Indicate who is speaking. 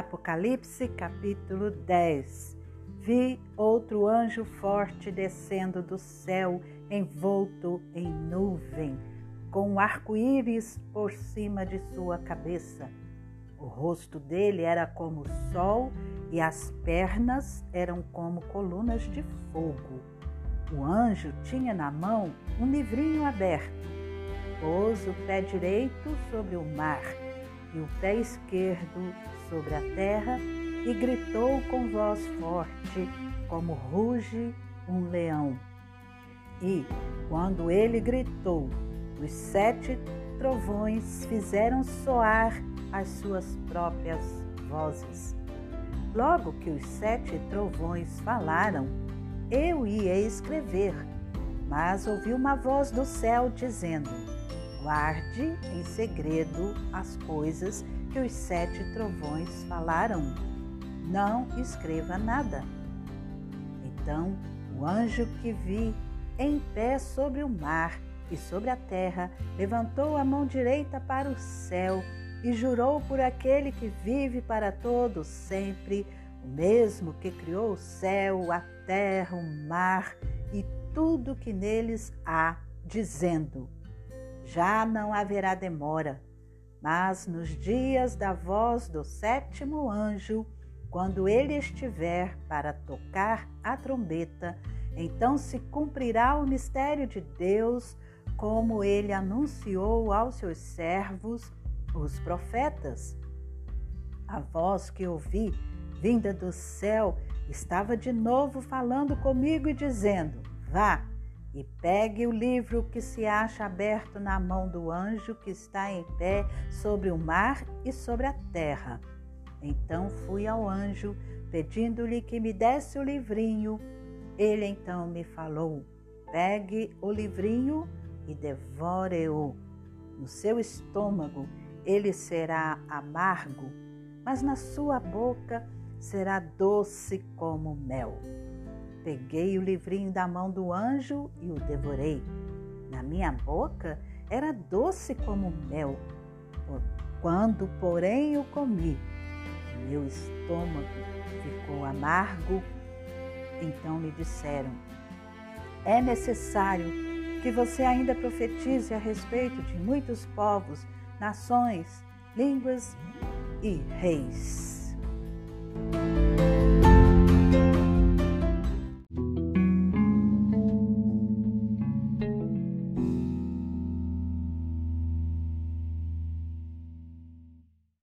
Speaker 1: Apocalipse capítulo 10 Vi outro anjo forte descendo do céu, envolto em nuvem, com um arco-íris por cima de sua cabeça. O rosto dele era como o sol e as pernas eram como colunas de fogo. O anjo tinha na mão um livrinho aberto. Pôs o pé direito sobre o mar e o pé esquerdo sobre a terra e gritou com voz forte, como ruge um leão. E, quando ele gritou, os sete trovões fizeram soar as suas próprias vozes. Logo que os sete trovões falaram, eu ia escrever, mas ouvi uma voz do céu dizendo: Guarde em segredo as coisas que os sete trovões falaram. Não escreva nada. Então o anjo que vi em pé sobre o mar e sobre a terra levantou a mão direita para o céu e jurou por aquele que vive para todo sempre, o mesmo que criou o céu, a terra, o mar e tudo que neles há, dizendo: já não haverá demora, mas nos dias da voz do sétimo anjo, quando ele estiver para tocar a trombeta, então se cumprirá o mistério de Deus, como ele anunciou aos seus servos, os profetas. A voz que ouvi, vinda do céu, estava de novo falando comigo e dizendo: Vá, e pegue o livro que se acha aberto na mão do anjo que está em pé sobre o mar e sobre a terra. Então fui ao anjo, pedindo-lhe que me desse o livrinho. Ele então me falou: Pegue o livrinho e devore-o. No seu estômago ele será amargo, mas na sua boca será doce como mel. Peguei o livrinho da mão do anjo e o devorei. Na minha boca era doce como mel. Quando, porém, o comi, meu estômago ficou amargo. Então me disseram: É necessário que você ainda profetize a respeito de muitos povos, nações, línguas e reis.